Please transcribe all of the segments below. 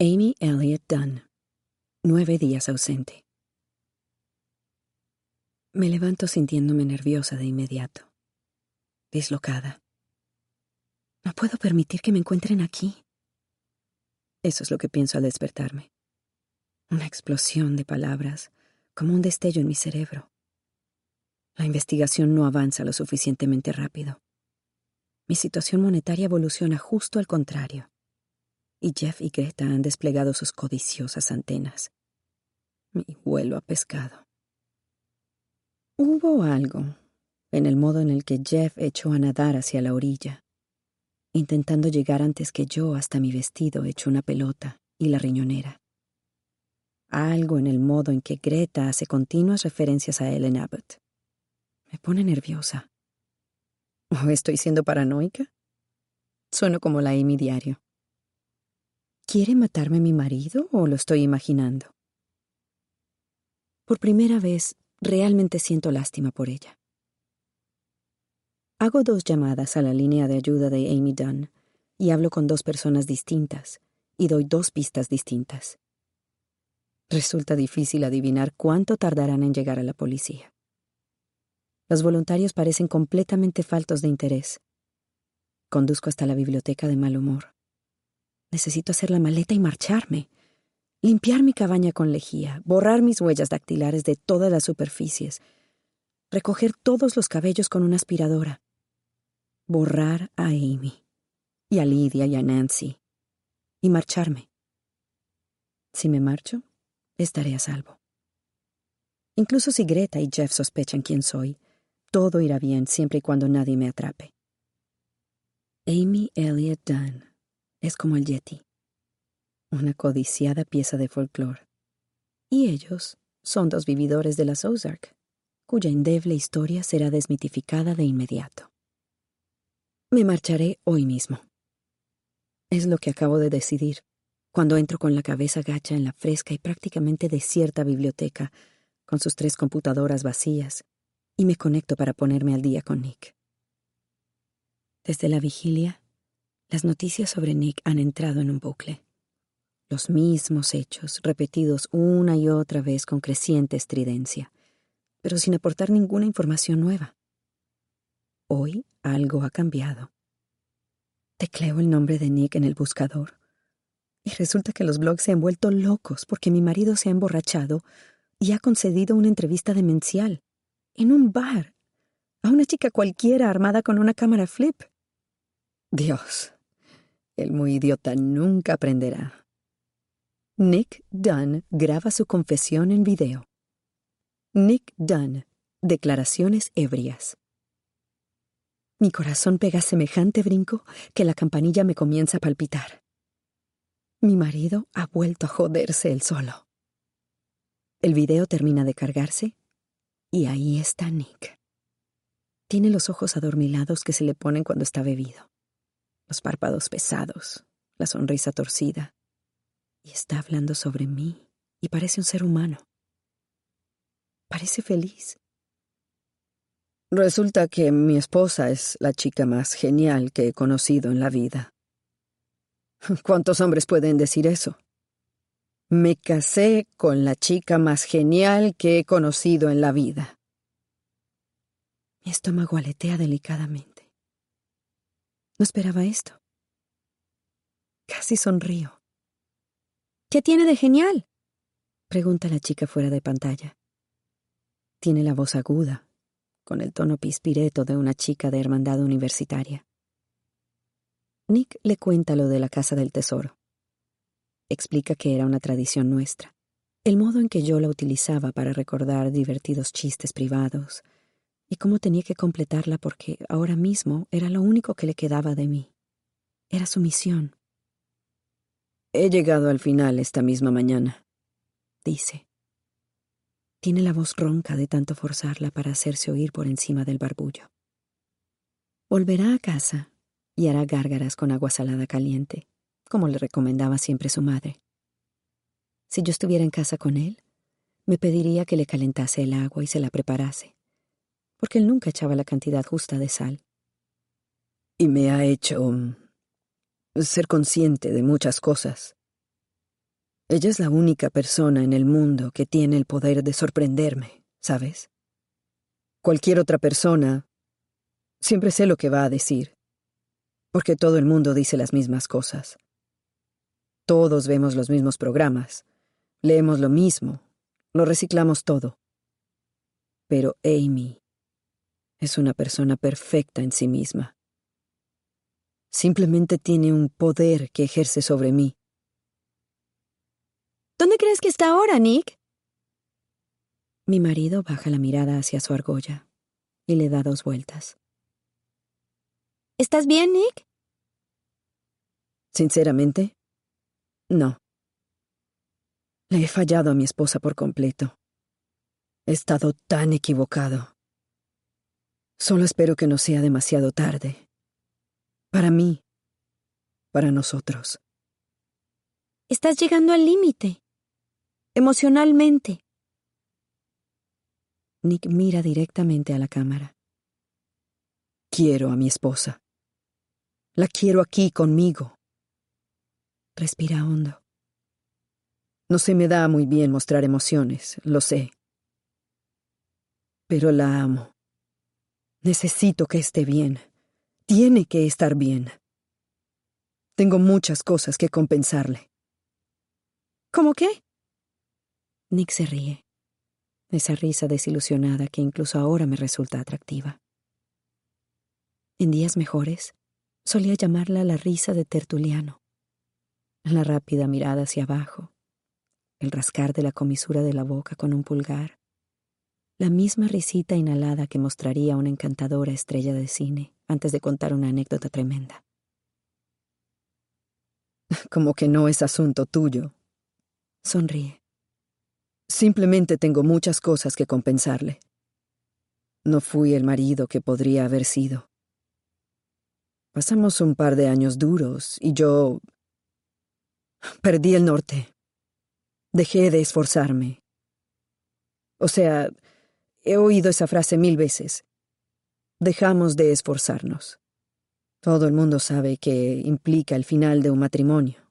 Amy Elliott Dunn. Nueve días ausente. Me levanto sintiéndome nerviosa de inmediato. Dislocada. No puedo permitir que me encuentren aquí. Eso es lo que pienso al despertarme. Una explosión de palabras, como un destello en mi cerebro. La investigación no avanza lo suficientemente rápido. Mi situación monetaria evoluciona justo al contrario y Jeff y Greta han desplegado sus codiciosas antenas. Mi vuelo a pescado. Hubo algo en el modo en el que Jeff echó a nadar hacia la orilla, intentando llegar antes que yo hasta mi vestido hecho una pelota y la riñonera. Algo en el modo en que Greta hace continuas referencias a Ellen Abbott. Me pone nerviosa. ¿O estoy siendo paranoica? Sueno como la Amy diario. ¿Quiere matarme mi marido o lo estoy imaginando? Por primera vez, realmente siento lástima por ella. Hago dos llamadas a la línea de ayuda de Amy Dunn y hablo con dos personas distintas y doy dos pistas distintas. Resulta difícil adivinar cuánto tardarán en llegar a la policía. Los voluntarios parecen completamente faltos de interés. Conduzco hasta la biblioteca de mal humor. Necesito hacer la maleta y marcharme. Limpiar mi cabaña con lejía, borrar mis huellas dactilares de todas las superficies, recoger todos los cabellos con una aspiradora, borrar a Amy, y a Lydia y a Nancy, y marcharme. Si me marcho, estaré a salvo. Incluso si Greta y Jeff sospechan quién soy, todo irá bien siempre y cuando nadie me atrape. Amy Elliott Dunn es como el Yeti, una codiciada pieza de folclore. Y ellos son dos vividores de las Ozark, cuya endeble historia será desmitificada de inmediato. Me marcharé hoy mismo. Es lo que acabo de decidir, cuando entro con la cabeza gacha en la fresca y prácticamente desierta biblioteca, con sus tres computadoras vacías, y me conecto para ponerme al día con Nick. Desde la vigilia, las noticias sobre Nick han entrado en un bucle. Los mismos hechos, repetidos una y otra vez con creciente estridencia, pero sin aportar ninguna información nueva. Hoy algo ha cambiado. Tecleo el nombre de Nick en el buscador. Y resulta que los blogs se han vuelto locos porque mi marido se ha emborrachado y ha concedido una entrevista demencial, en un bar, a una chica cualquiera armada con una cámara flip. Dios, el muy idiota nunca aprenderá. Nick Dunn graba su confesión en video. Nick Dunn, declaraciones ebrias. Mi corazón pega semejante brinco que la campanilla me comienza a palpitar. Mi marido ha vuelto a joderse él solo. El video termina de cargarse y ahí está Nick. Tiene los ojos adormilados que se le ponen cuando está bebido los párpados pesados, la sonrisa torcida, Y está hablando sobre mí y parece un ser humano. Parece feliz. Resulta que mi esposa es la chica más genial que he conocido en la vida. ¿Cuántos hombres pueden decir eso? Me casé con la chica más genial que he conocido en la vida. Mi estómago aletea delicadamente. No esperaba esto. Casi sonrío. ¿Qué tiene de genial? pregunta la chica fuera de pantalla. Tiene la voz aguda, con el tono pispireto de una chica de hermandad universitaria. Nick le cuenta lo de la casa del tesoro. Explica que era una tradición nuestra, el modo en que yo la utilizaba para recordar divertidos chistes privados, y cómo tenía que completarla porque ahora mismo era lo único que le quedaba de mí. Era su misión. He llegado al final esta misma mañana, dice. Tiene la voz ronca de tanto forzarla para hacerse oír por encima del barbullo. Volverá a casa y hará gárgaras con agua salada caliente como le recomendaba siempre su madre. Si yo estuviera en casa con él, me pediría que le calentase el agua y se la preparase, porque él nunca echaba la cantidad justa de sal. Y me ha hecho mm, ser consciente de muchas cosas. Ella es la única persona en el mundo que tiene el poder de sorprenderme, ¿sabes? Cualquier otra persona siempre sé lo que va a decir, porque todo el mundo dice las mismas cosas. Todos vemos los mismos programas, leemos lo mismo, lo reciclamos todo. Pero Amy es una persona perfecta en sí misma. Simplemente tiene un poder que ejerce sobre mí. ¿Dónde crees que está ahora, Nick? Mi marido baja la mirada hacia su argolla y le da dos vueltas. ¿Estás bien, Nick? Sinceramente, no. Le he fallado a mi esposa por completo. He estado tan equivocado. Solo espero que no sea demasiado tarde. Para mí. Para nosotros. Estás llegando al límite. Emocionalmente. Nick mira directamente a la cámara. Quiero a mi esposa. La quiero aquí conmigo. Respira hondo. No se me da muy bien mostrar emociones, lo sé. Pero la amo. Necesito que esté bien. Tiene que estar bien. Tengo muchas cosas que compensarle. ¿Cómo qué? Nick se ríe. Esa risa desilusionada que incluso ahora me resulta atractiva. En días mejores, solía llamarla la risa de Tertuliano la rápida mirada hacia abajo, el rascar de la comisura de la boca con un pulgar, la misma risita inhalada que mostraría una encantadora estrella de cine antes de contar una anécdota tremenda. Como que no es asunto tuyo. Sonríe. Simplemente tengo muchas cosas que compensarle. No fui el marido que podría haber sido. Pasamos un par de años duros y yo Perdí el norte. Dejé de esforzarme. O sea, he oído esa frase mil veces. Dejamos de esforzarnos. Todo el mundo sabe que implica el final de un matrimonio.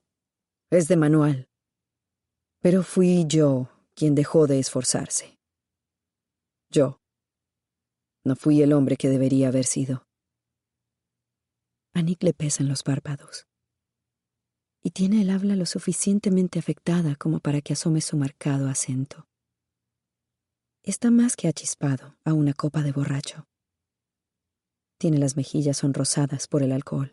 Es de manual. Pero fui yo quien dejó de esforzarse. Yo. No fui el hombre que debería haber sido. A Nick le pesan los párpados y tiene el habla lo suficientemente afectada como para que asome su marcado acento. Está más que achispado a una copa de borracho. Tiene las mejillas sonrosadas por el alcohol.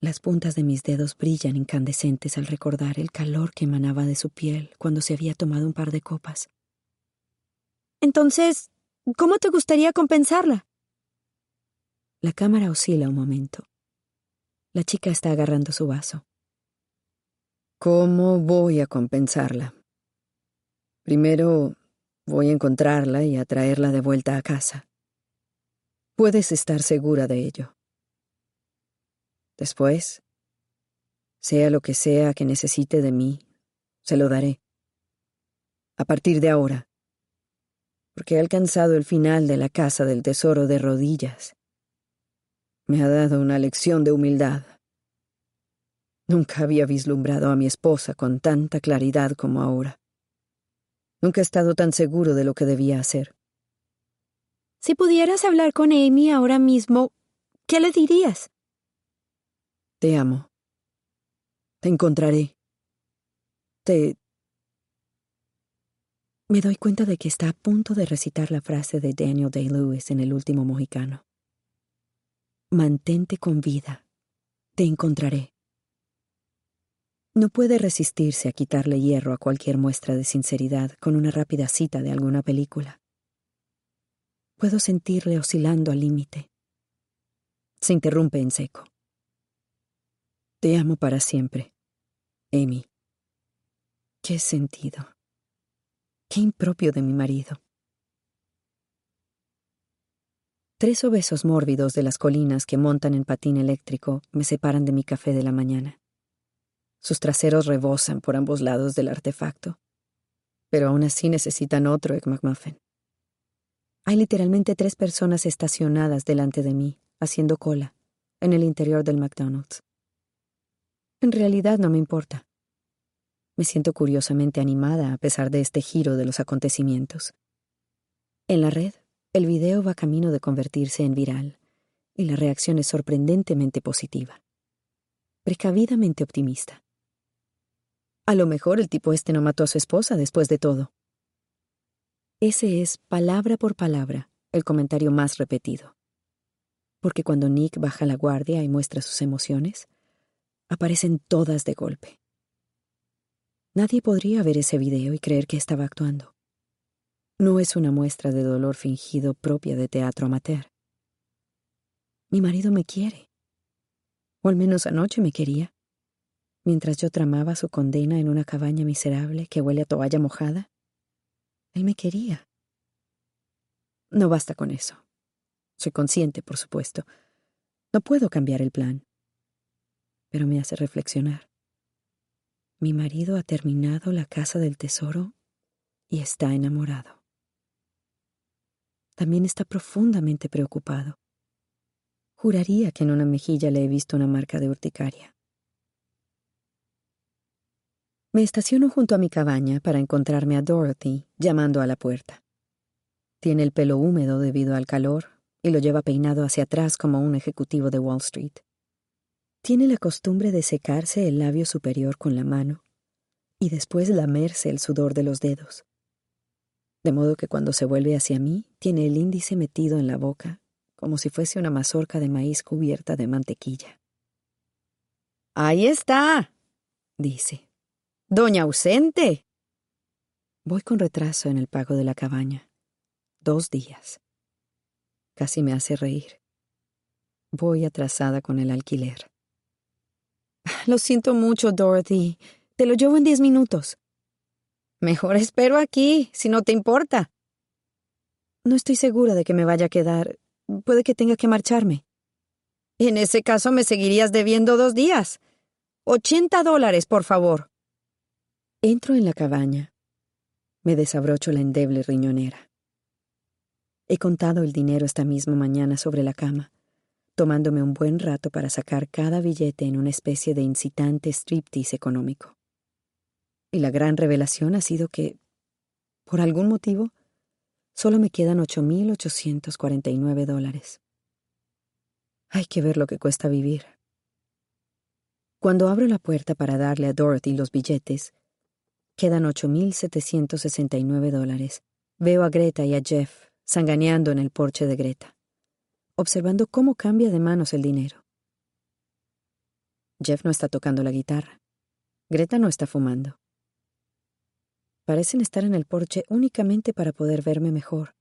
Las puntas de mis dedos brillan incandescentes al recordar el calor que emanaba de su piel cuando se había tomado un par de copas. Entonces, ¿cómo te gustaría compensarla? La cámara oscila un momento. La chica está agarrando su vaso. ¿Cómo voy a compensarla? Primero voy a encontrarla y a traerla de vuelta a casa. Puedes estar segura de ello. Después, Sea lo que sea que necesite de mí, se lo daré. A partir de ahora. Porque he alcanzado el final de la casa del tesoro de rodillas. Me ha dado una lección de humildad. Nunca había vislumbrado a mi esposa con tanta claridad como ahora. Nunca he estado tan seguro de lo que debía hacer. Si pudieras hablar con Amy ahora mismo, ¿qué le dirías? Te amo. Te encontraré. Te... Me doy cuenta de que está a punto de recitar la frase de Daniel Day-Lewis en El último mohicano. Mantente con vida. Te encontraré. No puede resistirse a quitarle hierro a cualquier muestra de sinceridad con una rápida cita de alguna película. Puedo sentirle oscilando al límite. Se interrumpe en seco. Te amo para siempre, Amy. Qué sentido. Qué impropio de mi marido. Tres obesos mórbidos de las colinas que montan en patín eléctrico me separan de mi café de la mañana. Sus traseros rebosan por ambos lados del artefacto, pero aún así necesitan otro Egg McMuffin. Hay literalmente tres personas estacionadas delante de mí, haciendo cola, en el interior del McDonald's. En realidad no me importa. Me siento curiosamente animada a pesar de este giro de los acontecimientos. En la red, el video va camino de convertirse en viral, y la reacción es sorprendentemente positiva. Precavidamente optimista. A lo mejor el tipo este no mató a su esposa después de todo. Ese es, palabra por palabra, el comentario más repetido. Porque cuando Nick baja la guardia y muestra sus emociones, aparecen todas de golpe. Nadie podría ver ese video y creer que estaba actuando. No es una muestra de dolor fingido propia de teatro amateur. Mi marido me quiere. O al menos anoche me quería. Mientras yo tramaba su condena en una cabaña miserable que huele a toalla mojada, él me quería. No basta con eso. Soy consciente, por supuesto. No puedo cambiar el plan pero me hace reflexionar. Mi marido ha terminado la casa del tesoro y está enamorado. También está profundamente preocupado. Juraría que en una mejilla le he visto una marca de urticaria. Me estaciono junto a mi cabaña para encontrarme a Dorothy llamando a la puerta. Tiene el pelo húmedo debido al calor y lo lleva peinado hacia atrás como un ejecutivo de Wall Street. Tiene la costumbre de secarse el labio superior con la mano y después lamerse el sudor de los dedos. De modo que cuando se vuelve hacia mí, tiene el índice metido en la boca, como si fuese una mazorca de maíz cubierta de mantequilla. Ahí está, dice. Doña ausente. Voy con retraso en el pago de la cabaña. Dos días. Casi me hace reír. Voy atrasada con el alquiler. Lo siento mucho, Dorothy. Te lo llevo en diez minutos. Mejor espero aquí, si no te importa. No estoy segura de que me vaya a quedar. Puede que tenga que marcharme. En ese caso me seguirías debiendo dos días. Ochenta dólares, por favor. Entro en la cabaña. Me desabrocho la endeble riñonera. He contado el dinero esta misma mañana sobre la cama tomándome un buen rato para sacar cada billete en una especie de incitante striptease económico. Y la gran revelación ha sido que, por algún motivo, solo me quedan 8.849 dólares. Hay que ver lo que cuesta vivir. Cuando abro la puerta para darle a Dorothy los billetes, quedan 8.769 dólares. Veo a Greta y a Jeff sanganeando en el porche de Greta observando cómo cambia de manos el dinero. Jeff no está tocando la guitarra. Greta no está fumando. Parecen estar en el porche únicamente para poder verme mejor.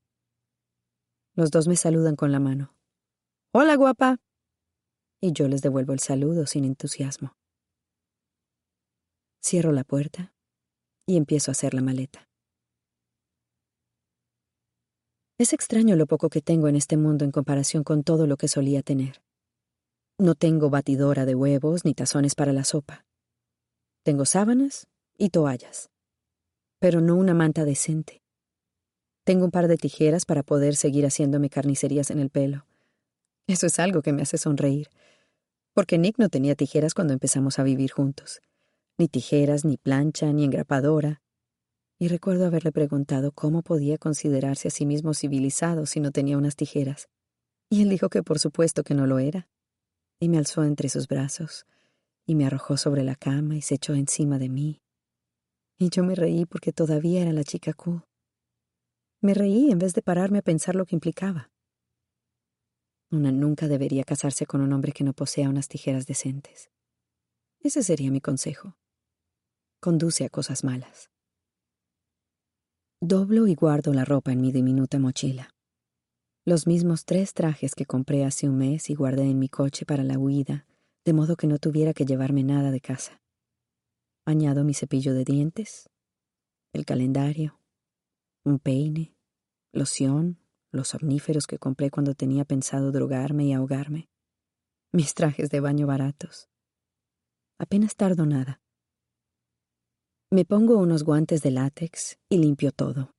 Los dos me saludan con la mano. Hola, guapa. Y yo les devuelvo el saludo sin entusiasmo. Cierro la puerta y empiezo a hacer la maleta. Es extraño lo poco que tengo en este mundo en comparación con todo lo que solía tener. No tengo batidora de huevos ni tazones para la sopa. Tengo sábanas y toallas, pero no una manta decente. Tengo un par de tijeras para poder seguir haciéndome carnicerías en el pelo. Eso es algo que me hace sonreír, porque Nick no tenía tijeras cuando empezamos a vivir juntos. Ni tijeras, ni plancha, ni engrapadora. Y recuerdo haberle preguntado cómo podía considerarse a sí mismo civilizado si no tenía unas tijeras. Y él dijo que por supuesto que no lo era. Y me alzó entre sus brazos, y me arrojó sobre la cama y se echó encima de mí. Y yo me reí porque todavía era la chica cool. Me reí en vez de pararme a pensar lo que implicaba. Una nunca debería casarse con un hombre que no posea unas tijeras decentes. Ese sería mi consejo. Conduce a cosas malas. Doblo y guardo la ropa en mi diminuta mochila. Los mismos tres trajes que compré hace un mes y guardé en mi coche para la huida, de modo que no tuviera que llevarme nada de casa. Añado mi cepillo de dientes, el calendario, un peine, loción, los omníferos que compré cuando tenía pensado drogarme y ahogarme, mis trajes de baño baratos. Apenas tardo nada. Me pongo unos guantes de látex y limpio todo.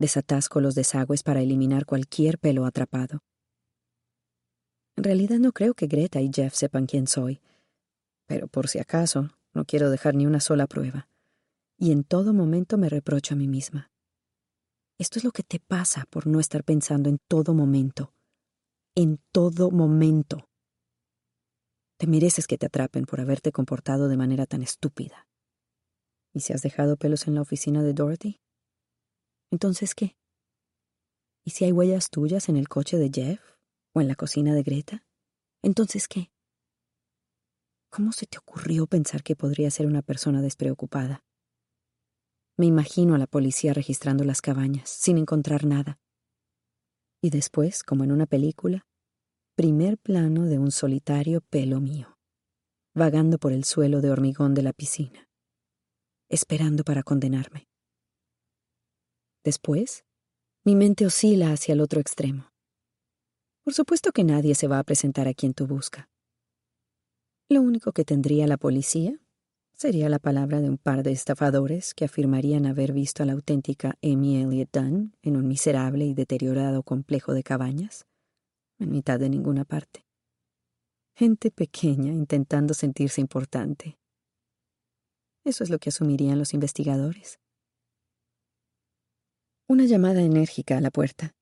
Desatasco los desagües para eliminar cualquier pelo atrapado. En realidad no creo que Greta y Jeff sepan quién soy, pero por si acaso no quiero dejar ni una sola prueba. Y en todo momento me reprocho a mí misma. Esto es lo que te pasa por no estar pensando en todo momento. En todo momento. Te mereces que te atrapen por haberte comportado de manera tan estúpida. ¿Y si has dejado pelos en la oficina de Dorothy? Entonces, ¿qué? ¿Y si hay huellas tuyas en el coche de Jeff? ¿O en la cocina de Greta? Entonces, ¿qué? ¿Cómo se te ocurrió pensar que podría ser una persona despreocupada? Me imagino a la policía registrando las cabañas, sin encontrar nada. Y después, como en una película, primer plano de un solitario pelo mío, vagando por el suelo de hormigón de la piscina, esperando para condenarme. Después, mi mente oscila hacia el otro extremo. Por supuesto que nadie se va a presentar a quien tú busca. Lo único que tendría la policía Sería la palabra de un par de estafadores que afirmarían haber visto a la auténtica Amy Elliot Dunn en un miserable y deteriorado complejo de cabañas, en mitad de ninguna parte. Gente pequeña intentando sentirse importante. Eso es lo que asumirían los investigadores. Una llamada enérgica a la puerta.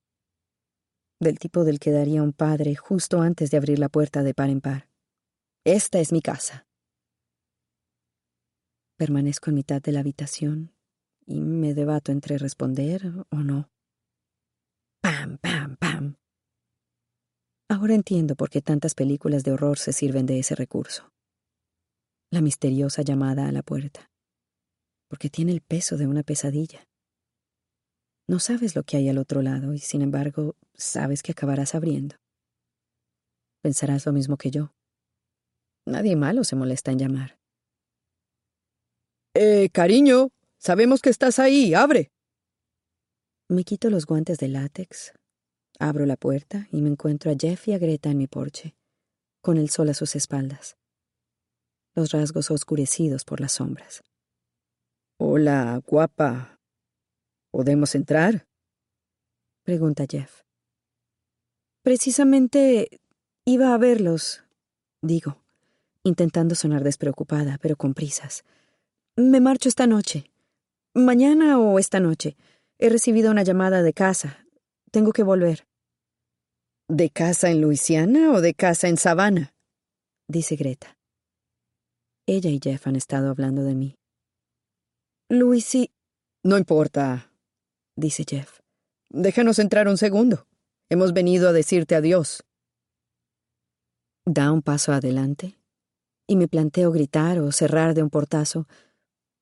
Del tipo del que daría un padre justo antes de abrir la puerta de par en par. Esta es mi casa. Permanezco en mitad de la habitación y me debato entre responder o no. ¡Pam, pam, pam! Ahora entiendo por qué tantas películas de horror se sirven de ese recurso. La misteriosa llamada a la puerta. Porque tiene el peso de una pesadilla. No sabes lo que hay al otro lado y sin embargo sabes que acabarás abriendo. Pensarás lo mismo que yo. Nadie malo se molesta en llamar. Eh, cariño, sabemos que estás ahí, abre. Me quito los guantes de látex, abro la puerta y me encuentro a Jeff y a Greta en mi porche, con el sol a sus espaldas, los rasgos oscurecidos por las sombras. Hola, guapa. ¿Podemos entrar? pregunta Jeff. Precisamente iba a verlos, digo, intentando sonar despreocupada, pero con prisas. Me marcho esta noche. Mañana o esta noche. He recibido una llamada de casa. Tengo que volver. ¿De casa en Luisiana o de casa en Savannah? dice Greta. Ella y Jeff han estado hablando de mí. Luisi. No importa, dice Jeff. Déjanos entrar un segundo. Hemos venido a decirte adiós. Da un paso adelante y me planteo gritar o cerrar de un portazo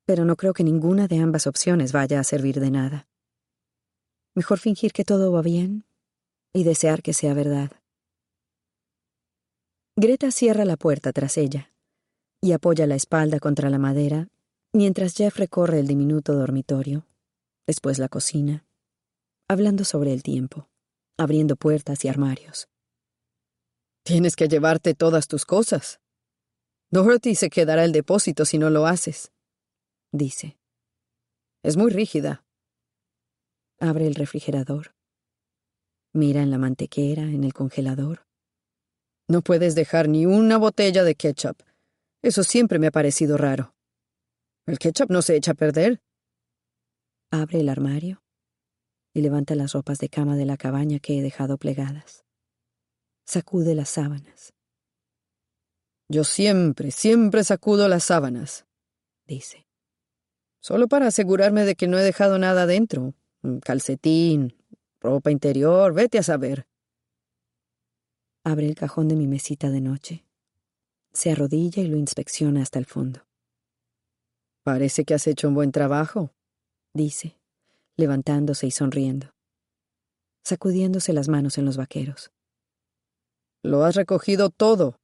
pero no creo que ninguna de ambas opciones vaya a servir de nada. Mejor fingir que todo va bien y desear que sea verdad. Greta cierra la puerta tras ella y apoya la espalda contra la madera mientras Jeff recorre el diminuto dormitorio, después la cocina, hablando sobre el tiempo, abriendo puertas y armarios. Tienes que llevarte todas tus cosas, Dorothy se quedará el depósito si no lo haces, dice. Es muy rígida. Abre el refrigerador. Mira en la mantequera, en el congelador. No puedes dejar ni una botella de ketchup. Eso siempre me ha parecido raro. El ketchup no se echa a perder. Abre el armario y levanta las ropas de cama de la cabaña que he dejado plegadas. Sacude las sábanas. Yo siempre, siempre sacudo las sábanas, dice. Solo para asegurarme de que no he dejado nada dentro. Un calcetín, ropa interior, vete a saber. Abre el cajón de mi mesita de noche. Se arrodilla y lo inspecciona hasta el fondo. Parece que has hecho un buen trabajo, dice, levantándose y sonriendo, sacudiéndose las manos en los vaqueros. Lo has recogido todo.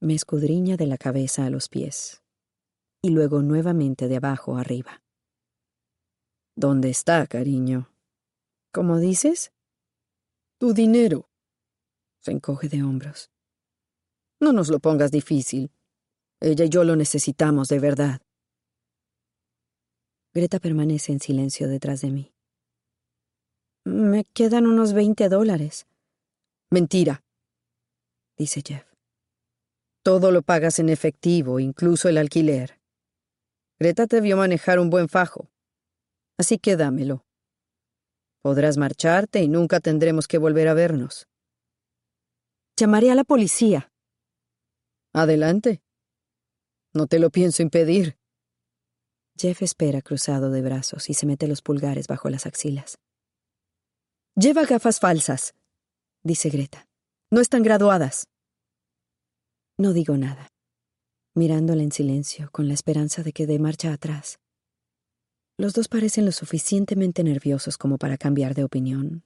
Me escudriña de la cabeza a los pies, y luego nuevamente de abajo arriba. ¿Dónde está, cariño? ¿Cómo dices? Tu dinero. Se encoge de hombros. No nos lo pongas difícil. Ella y yo lo necesitamos de verdad. Greta permanece en silencio detrás de mí. Me quedan unos veinte dólares. Mentira, dice Jeff. Todo lo pagas en efectivo, incluso el alquiler. Greta te vio manejar un buen fajo. Así que dámelo. Podrás marcharte y nunca tendremos que volver a vernos. Llamaré a la policía. Adelante. No te lo pienso impedir. Jeff espera cruzado de brazos y se mete los pulgares bajo las axilas. Lleva gafas falsas, dice Greta. No están graduadas. No digo nada, mirándola en silencio con la esperanza de que dé marcha atrás. Los dos parecen lo suficientemente nerviosos como para cambiar de opinión,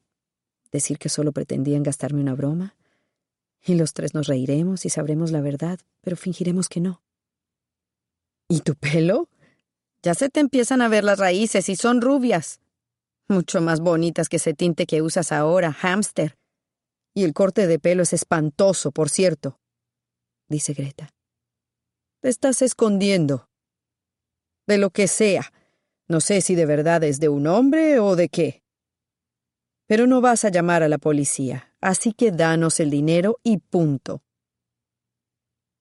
decir que solo pretendían gastarme una broma, y los tres nos reiremos y sabremos la verdad, pero fingiremos que no. ¿Y tu pelo? Ya se te empiezan a ver las raíces y son rubias. Mucho más bonitas que ese tinte que usas ahora, hámster. Y el corte de pelo es espantoso, por cierto, dice Greta. Te estás escondiendo. De lo que sea. No sé si de verdad es de un hombre o de qué. Pero no vas a llamar a la policía, así que danos el dinero y punto.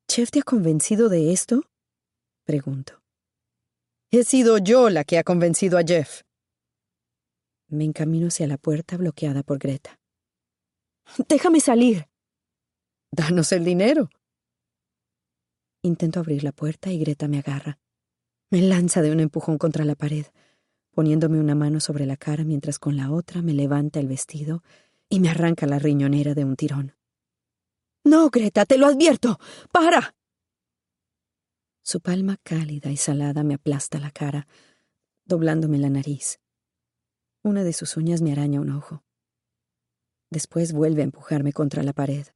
¿Chef te ha convencido de esto? Pregunto. He sido yo la que ha convencido a Jeff. Me encamino hacia la puerta bloqueada por Greta. Déjame salir. Danos el dinero. Intento abrir la puerta y Greta me agarra. Me lanza de un empujón contra la pared, poniéndome una mano sobre la cara mientras con la otra me levanta el vestido y me arranca la riñonera de un tirón. No, Greta, te lo advierto. ¡Para! Su palma cálida y salada me aplasta la cara, doblándome la nariz. Una de sus uñas me araña un ojo. Después vuelve a empujarme contra la pared.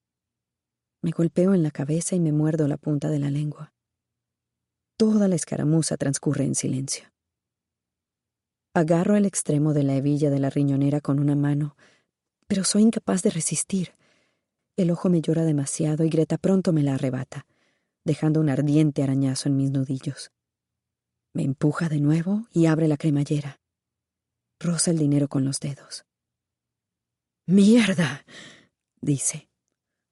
Me golpeo en la cabeza y me muerdo la punta de la lengua. Toda la escaramuza transcurre en silencio. Agarro el extremo de la hebilla de la riñonera con una mano, pero soy incapaz de resistir. El ojo me llora demasiado y Greta pronto me la arrebata dejando un ardiente arañazo en mis nudillos. Me empuja de nuevo y abre la cremallera. Roza el dinero con los dedos. ¡Mierda! dice.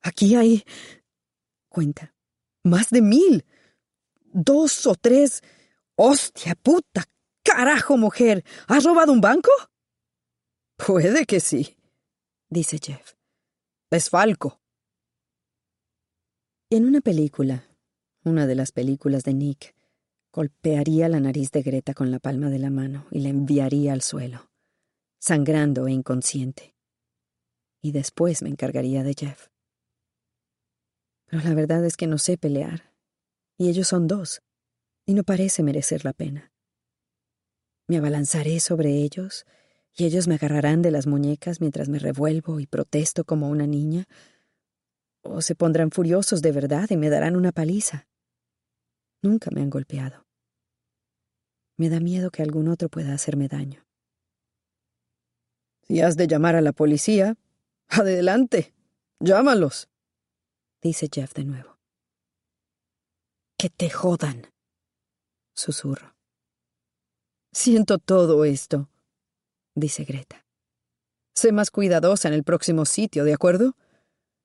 Aquí hay. Cuenta. Más de mil. Dos o tres. ¡Hostia puta! ¡Carajo, mujer! ¿Has robado un banco? Puede que sí, dice Jeff. Es Falco. En una película, una de las películas de Nick, golpearía la nariz de Greta con la palma de la mano y la enviaría al suelo, sangrando e inconsciente. Y después me encargaría de Jeff. Pero la verdad es que no sé pelear, y ellos son dos, y no parece merecer la pena. Me abalanzaré sobre ellos, y ellos me agarrarán de las muñecas mientras me revuelvo y protesto como una niña, o se pondrán furiosos de verdad y me darán una paliza. Nunca me han golpeado. Me da miedo que algún otro pueda hacerme daño. Si has de llamar a la policía, adelante, llámalos, dice Jeff de nuevo. Que te jodan. Susurro. Siento todo esto, dice Greta. Sé más cuidadosa en el próximo sitio, ¿de acuerdo?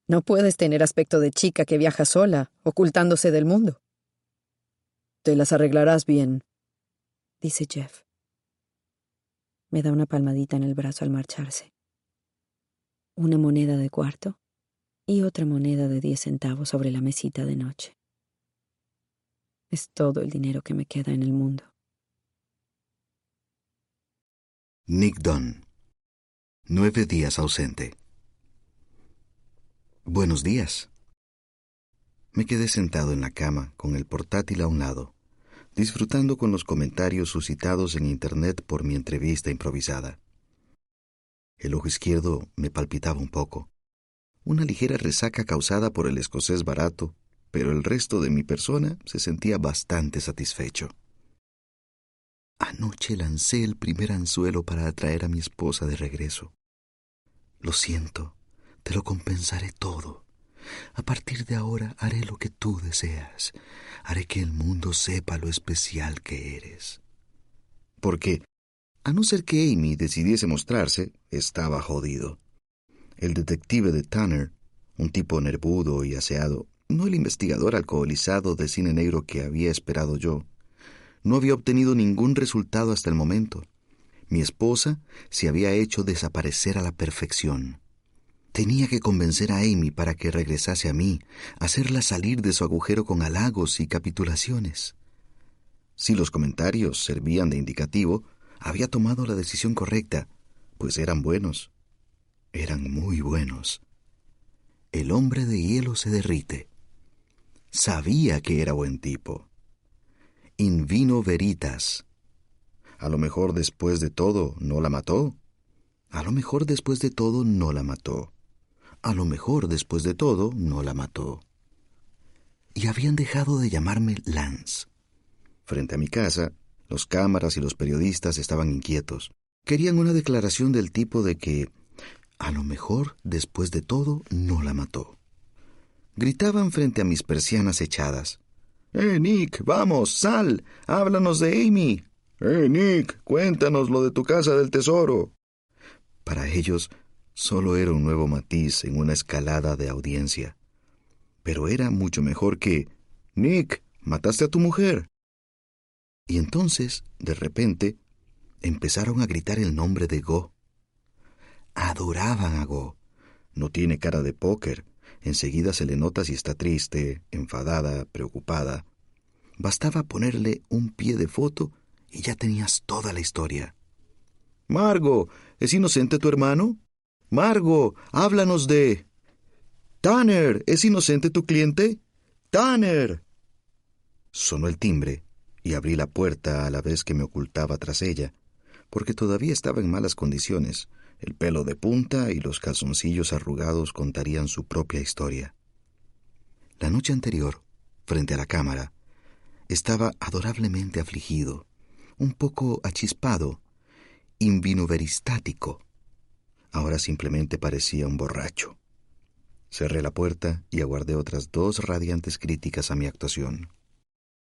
No puedes tener aspecto de chica que viaja sola, ocultándose del mundo. Te las arreglarás bien, dice Jeff. Me da una palmadita en el brazo al marcharse. Una moneda de cuarto y otra moneda de diez centavos sobre la mesita de noche. Es todo el dinero que me queda en el mundo. Nick Dunn. Nueve días ausente. Buenos días. Me quedé sentado en la cama con el portátil a un lado, disfrutando con los comentarios suscitados en Internet por mi entrevista improvisada. El ojo izquierdo me palpitaba un poco, una ligera resaca causada por el escocés barato, pero el resto de mi persona se sentía bastante satisfecho. Anoche lancé el primer anzuelo para atraer a mi esposa de regreso. Lo siento, te lo compensaré todo. A partir de ahora haré lo que tú deseas. Haré que el mundo sepa lo especial que eres. Porque, a no ser que Amy decidiese mostrarse, estaba jodido. El detective de Tanner, un tipo nervudo y aseado, no el investigador alcoholizado de cine negro que había esperado yo, no había obtenido ningún resultado hasta el momento. Mi esposa se había hecho desaparecer a la perfección. Tenía que convencer a Amy para que regresase a mí, hacerla salir de su agujero con halagos y capitulaciones. Si los comentarios servían de indicativo, había tomado la decisión correcta, pues eran buenos. Eran muy buenos. El hombre de hielo se derrite. Sabía que era buen tipo. In vino veritas. A lo mejor después de todo no la mató. A lo mejor después de todo no la mató. A lo mejor, después de todo, no la mató. Y habían dejado de llamarme Lance. Frente a mi casa, los cámaras y los periodistas estaban inquietos. Querían una declaración del tipo de que, a lo mejor, después de todo, no la mató. Gritaban frente a mis persianas echadas. ¡Eh, Nick! ¡Vamos! ¡Sal! ¡Háblanos de Amy! ¡Eh, Nick! Cuéntanos lo de tu casa del tesoro. Para ellos, solo era un nuevo matiz en una escalada de audiencia. Pero era mucho mejor que Nick, mataste a tu mujer. Y entonces, de repente, empezaron a gritar el nombre de Go. Adoraban a Go. No tiene cara de póker. Enseguida se le nota si está triste, enfadada, preocupada. Bastaba ponerle un pie de foto y ya tenías toda la historia. Margo, ¿es inocente tu hermano? Margo, háblanos de... Tanner, ¿es inocente tu cliente? Tanner. Sonó el timbre y abrí la puerta a la vez que me ocultaba tras ella, porque todavía estaba en malas condiciones. El pelo de punta y los calzoncillos arrugados contarían su propia historia. La noche anterior, frente a la cámara, estaba adorablemente afligido, un poco achispado, invinuveristático. Ahora simplemente parecía un borracho. Cerré la puerta y aguardé otras dos radiantes críticas a mi actuación.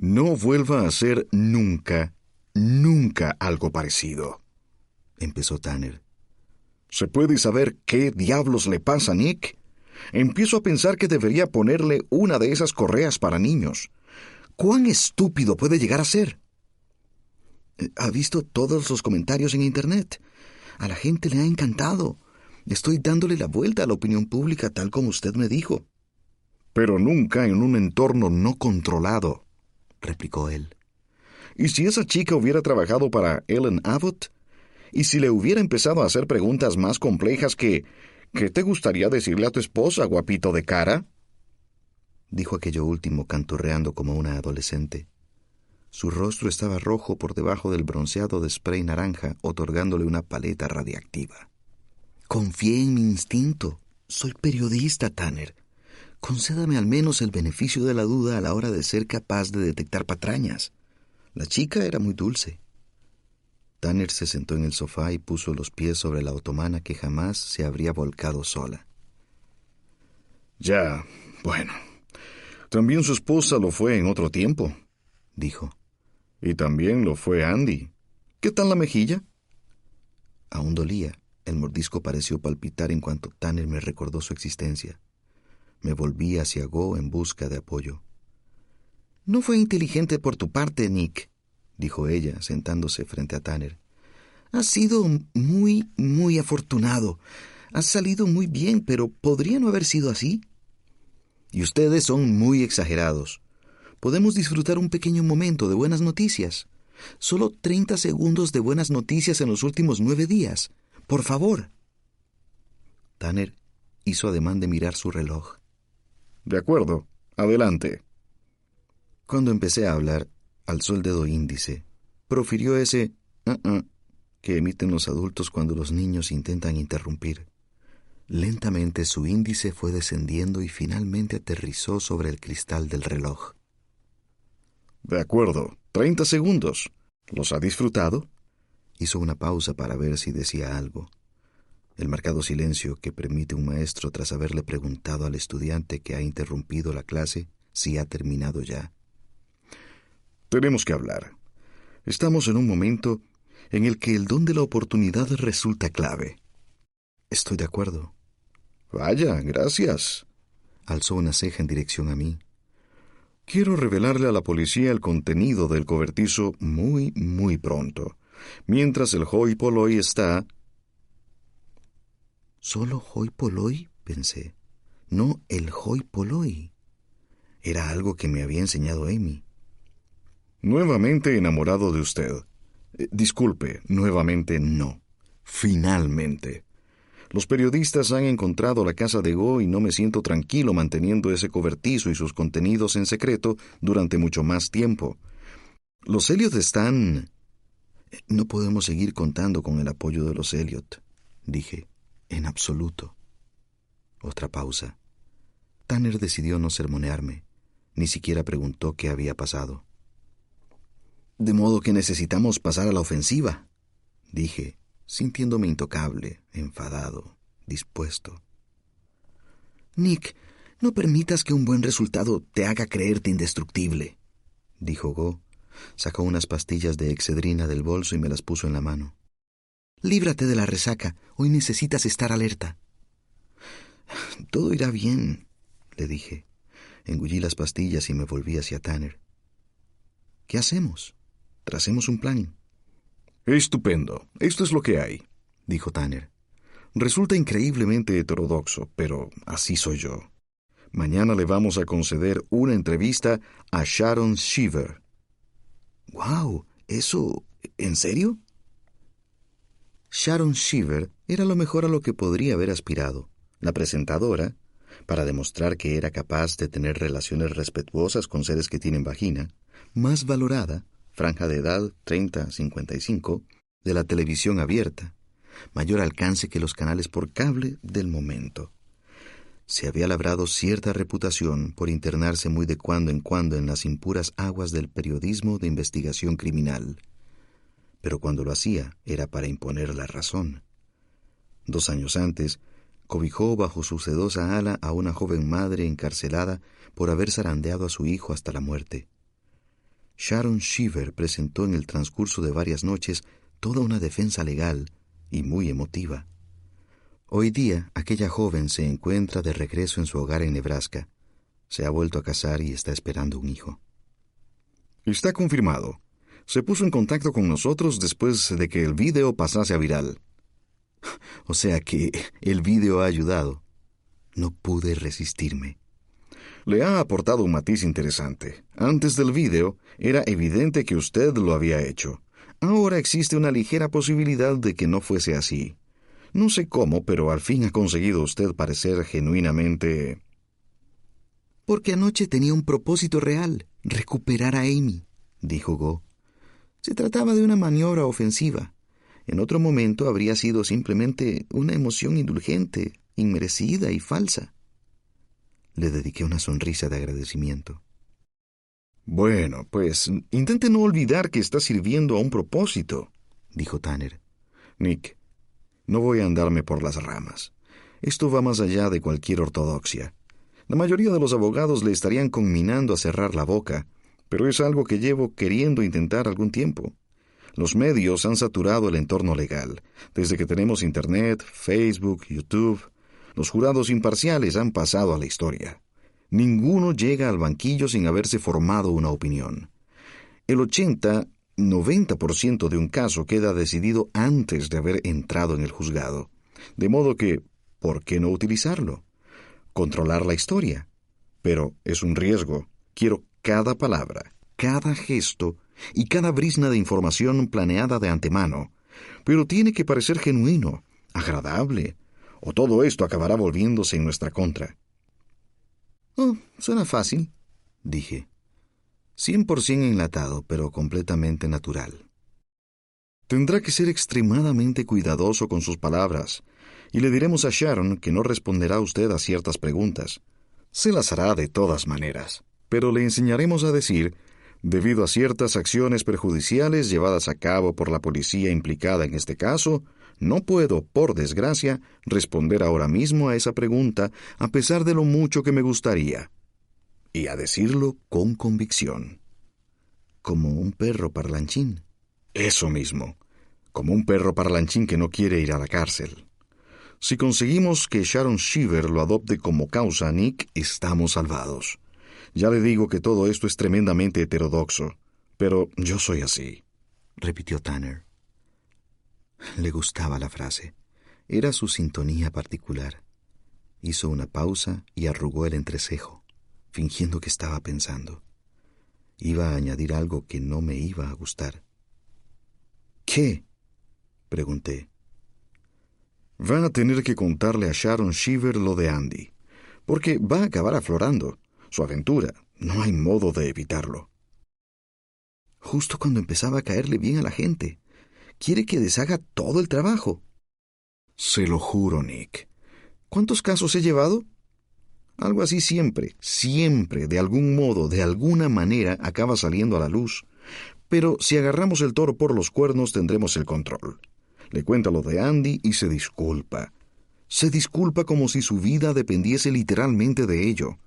No vuelva a hacer nunca, nunca algo parecido, empezó Tanner. ¿Se puede saber qué diablos le pasa a Nick? Empiezo a pensar que debería ponerle una de esas correas para niños. ¿Cuán estúpido puede llegar a ser? Ha visto todos los comentarios en Internet. A la gente le ha encantado. Estoy dándole la vuelta a la opinión pública tal como usted me dijo. Pero nunca en un entorno no controlado replicó él. ¿Y si esa chica hubiera trabajado para Ellen Abbott? ¿Y si le hubiera empezado a hacer preguntas más complejas que ¿Qué te gustaría decirle a tu esposa, guapito de cara? dijo aquello último canturreando como una adolescente. Su rostro estaba rojo por debajo del bronceado de spray naranja, otorgándole una paleta radiactiva. Confié en mi instinto. Soy periodista, Tanner. Concédame al menos el beneficio de la duda a la hora de ser capaz de detectar patrañas. La chica era muy dulce. Tanner se sentó en el sofá y puso los pies sobre la otomana que jamás se habría volcado sola. Ya, bueno. También su esposa lo fue en otro tiempo, dijo. Y también lo fue Andy. ¿Qué tal la mejilla? Aún dolía. El mordisco pareció palpitar en cuanto Tanner me recordó su existencia. Me volví hacia Go en busca de apoyo. No fue inteligente por tu parte, Nick, dijo ella, sentándose frente a Tanner. Has sido muy, muy afortunado. Has salido muy bien, pero ¿podría no haber sido así? Y ustedes son muy exagerados. Podemos disfrutar un pequeño momento de buenas noticias. Solo treinta segundos de buenas noticias en los últimos nueve días. Por favor. Tanner hizo ademán de mirar su reloj. De acuerdo. Adelante. Cuando empecé a hablar, alzó el dedo índice. Profirió ese uh que emiten los adultos cuando los niños intentan interrumpir. Lentamente su índice fue descendiendo y finalmente aterrizó sobre el cristal del reloj. De acuerdo. Treinta segundos. ¿Los ha disfrutado? Hizo una pausa para ver si decía algo. El marcado silencio que permite un maestro tras haberle preguntado al estudiante que ha interrumpido la clase si ha terminado ya. Tenemos que hablar. Estamos en un momento en el que el don de la oportunidad resulta clave. Estoy de acuerdo. Vaya, gracias. Alzó una ceja en dirección a mí. Quiero revelarle a la policía el contenido del cobertizo muy, muy pronto, mientras el Hoi Polloi está... ¿Solo Hoi Polloi? pensé. No el Hoi Polloi. Era algo que me había enseñado Amy. Nuevamente enamorado de usted. Eh, disculpe, nuevamente no. Finalmente. Los periodistas han encontrado la casa de Go y no me siento tranquilo manteniendo ese cobertizo y sus contenidos en secreto durante mucho más tiempo. Los Elliot están... No podemos seguir contando con el apoyo de los Elliot, dije, en absoluto. Otra pausa. Tanner decidió no sermonearme, ni siquiera preguntó qué había pasado. De modo que necesitamos pasar a la ofensiva, dije, sintiéndome intocable, enfadado, dispuesto. Nick, no permitas que un buen resultado te haga creerte indestructible, dijo Go. Sacó unas pastillas de excedrina del bolso y me las puso en la mano. Líbrate de la resaca. Hoy necesitas estar alerta. Todo irá bien, le dije. Engullí las pastillas y me volví hacia Tanner. ¿Qué hacemos? Tracemos un plan. Estupendo. Esto es lo que hay, dijo Tanner. Resulta increíblemente heterodoxo, pero así soy yo. Mañana le vamos a conceder una entrevista a Sharon Shiver. ¡Wow! ¿Eso? ¿En serio? Sharon Shiver era lo mejor a lo que podría haber aspirado. La presentadora, para demostrar que era capaz de tener relaciones respetuosas con seres que tienen vagina, más valorada, franja de edad 30-55, de la televisión abierta, mayor alcance que los canales por cable del momento. Se había labrado cierta reputación por internarse muy de cuando en cuando en las impuras aguas del periodismo de investigación criminal. Pero cuando lo hacía era para imponer la razón. Dos años antes, cobijó bajo su sedosa ala a una joven madre encarcelada por haber zarandeado a su hijo hasta la muerte. Sharon Shiver presentó en el transcurso de varias noches toda una defensa legal y muy emotiva. Hoy día aquella joven se encuentra de regreso en su hogar en Nebraska. Se ha vuelto a casar y está esperando un hijo. Está confirmado. Se puso en contacto con nosotros después de que el vídeo pasase a viral. O sea que el vídeo ha ayudado. No pude resistirme le ha aportado un matiz interesante. Antes del vídeo, era evidente que usted lo había hecho. Ahora existe una ligera posibilidad de que no fuese así. No sé cómo, pero al fin ha conseguido usted parecer genuinamente... Porque anoche tenía un propósito real, recuperar a Amy, dijo Go. Se trataba de una maniobra ofensiva. En otro momento habría sido simplemente una emoción indulgente, inmerecida y falsa. Le dediqué una sonrisa de agradecimiento. Bueno, pues intente no olvidar que está sirviendo a un propósito, dijo Tanner. Nick, no voy a andarme por las ramas. Esto va más allá de cualquier ortodoxia. La mayoría de los abogados le estarían conminando a cerrar la boca, pero es algo que llevo queriendo intentar algún tiempo. Los medios han saturado el entorno legal. Desde que tenemos Internet, Facebook, YouTube, los jurados imparciales han pasado a la historia. Ninguno llega al banquillo sin haberse formado una opinión. El 80-90% de un caso queda decidido antes de haber entrado en el juzgado. De modo que, ¿por qué no utilizarlo? Controlar la historia. Pero es un riesgo. Quiero cada palabra, cada gesto y cada brisna de información planeada de antemano. Pero tiene que parecer genuino, agradable, o todo esto acabará volviéndose en nuestra contra. Oh, suena fácil, dije. Cien por cien enlatado, pero completamente natural. Tendrá que ser extremadamente cuidadoso con sus palabras, y le diremos a Sharon que no responderá usted a ciertas preguntas. Se las hará de todas maneras, pero le enseñaremos a decir, debido a ciertas acciones perjudiciales llevadas a cabo por la policía implicada en este caso, no puedo, por desgracia, responder ahora mismo a esa pregunta a pesar de lo mucho que me gustaría. Y a decirlo con convicción. Como un perro parlanchín. Eso mismo. Como un perro parlanchín que no quiere ir a la cárcel. Si conseguimos que Sharon Shiver lo adopte como causa, Nick, estamos salvados. Ya le digo que todo esto es tremendamente heterodoxo, pero yo soy así, repitió Tanner. Le gustaba la frase. Era su sintonía particular. Hizo una pausa y arrugó el entrecejo, fingiendo que estaba pensando. Iba a añadir algo que no me iba a gustar. ¿Qué? pregunté. Van a tener que contarle a Sharon Shiver lo de Andy, porque va a acabar aflorando. Su aventura. No hay modo de evitarlo. Justo cuando empezaba a caerle bien a la gente. Quiere que deshaga todo el trabajo. Se lo juro, Nick. ¿Cuántos casos he llevado? Algo así siempre, siempre, de algún modo, de alguna manera, acaba saliendo a la luz. Pero si agarramos el toro por los cuernos tendremos el control. Le cuenta lo de Andy y se disculpa. Se disculpa como si su vida dependiese literalmente de ello.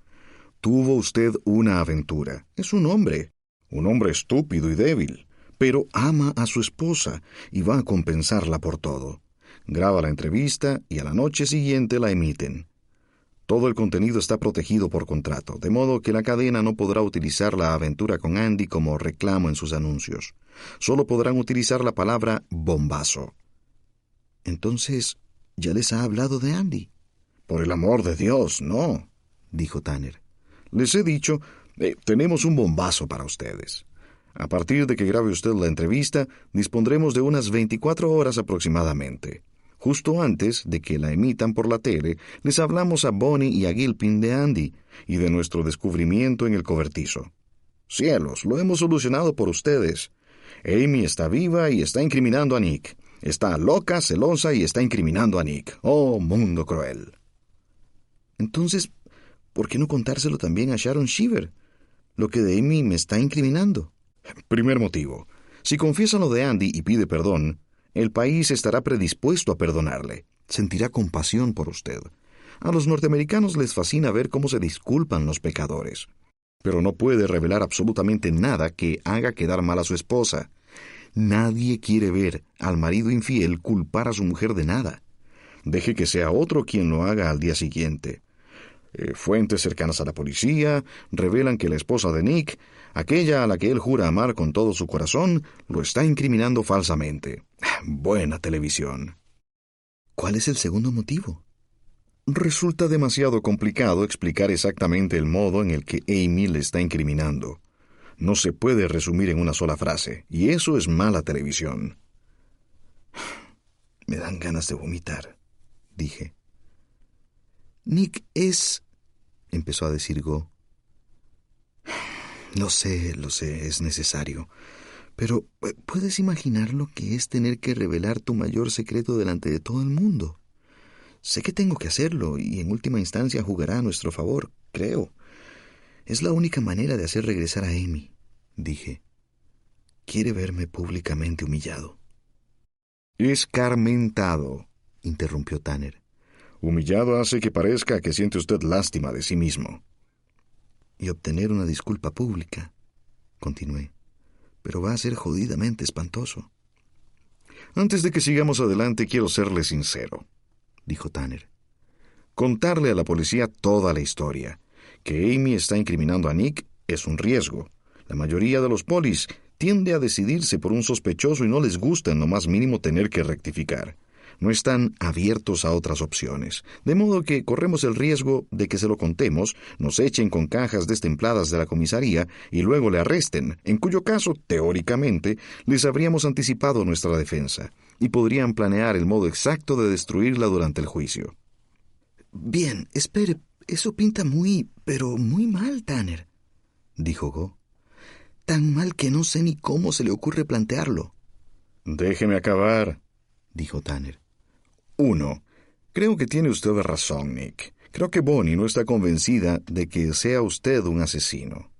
Tuvo usted una aventura. Es un hombre, un hombre estúpido y débil pero ama a su esposa y va a compensarla por todo. Graba la entrevista y a la noche siguiente la emiten. Todo el contenido está protegido por contrato, de modo que la cadena no podrá utilizar la aventura con Andy como reclamo en sus anuncios. Solo podrán utilizar la palabra bombazo. Entonces, ¿ya les ha hablado de Andy? Por el amor de Dios, no, dijo Tanner. Les he dicho, eh, tenemos un bombazo para ustedes. A partir de que grabe usted la entrevista, dispondremos de unas 24 horas aproximadamente. Justo antes de que la emitan por la tele, les hablamos a Bonnie y a Gilpin de Andy y de nuestro descubrimiento en el cobertizo. Cielos, lo hemos solucionado por ustedes. Amy está viva y está incriminando a Nick. Está loca, celosa y está incriminando a Nick. Oh, mundo cruel. Entonces, ¿por qué no contárselo también a Sharon Shiver? Lo que de Amy me está incriminando. Primer motivo. Si confiesa lo de Andy y pide perdón, el país estará predispuesto a perdonarle. Sentirá compasión por usted. A los norteamericanos les fascina ver cómo se disculpan los pecadores. Pero no puede revelar absolutamente nada que haga quedar mal a su esposa. Nadie quiere ver al marido infiel culpar a su mujer de nada. Deje que sea otro quien lo haga al día siguiente. Eh, fuentes cercanas a la policía revelan que la esposa de Nick Aquella a la que él jura amar con todo su corazón lo está incriminando falsamente. Buena televisión. ¿Cuál es el segundo motivo? Resulta demasiado complicado explicar exactamente el modo en el que Amy le está incriminando. No se puede resumir en una sola frase, y eso es mala televisión. Me dan ganas de vomitar, dije. Nick es... empezó a decir Go. Lo sé, lo sé, es necesario. Pero eh, ¿puedes imaginar lo que es tener que revelar tu mayor secreto delante de todo el mundo? Sé que tengo que hacerlo y en última instancia jugará a nuestro favor, creo. Es la única manera de hacer regresar a Amy, dije. Quiere verme públicamente humillado. Escarmentado, interrumpió Tanner. Humillado hace que parezca que siente usted lástima de sí mismo. Y obtener una disculpa pública, continué pero va a ser jodidamente espantoso. Antes de que sigamos adelante, quiero serle sincero, dijo Tanner. Contarle a la policía toda la historia. Que Amy está incriminando a Nick es un riesgo. La mayoría de los polis tiende a decidirse por un sospechoso y no les gusta en lo más mínimo tener que rectificar no están abiertos a otras opciones, de modo que corremos el riesgo de que se lo contemos, nos echen con cajas destempladas de la comisaría y luego le arresten, en cuyo caso, teóricamente, les habríamos anticipado nuestra defensa, y podrían planear el modo exacto de destruirla durante el juicio. Bien, espere, eso pinta muy, pero muy mal, Tanner, dijo Go. Tan mal que no sé ni cómo se le ocurre plantearlo. Déjeme acabar, dijo Tanner. Uno, creo que tiene usted razón, Nick. Creo que Bonnie no está convencida de que sea usted un asesino.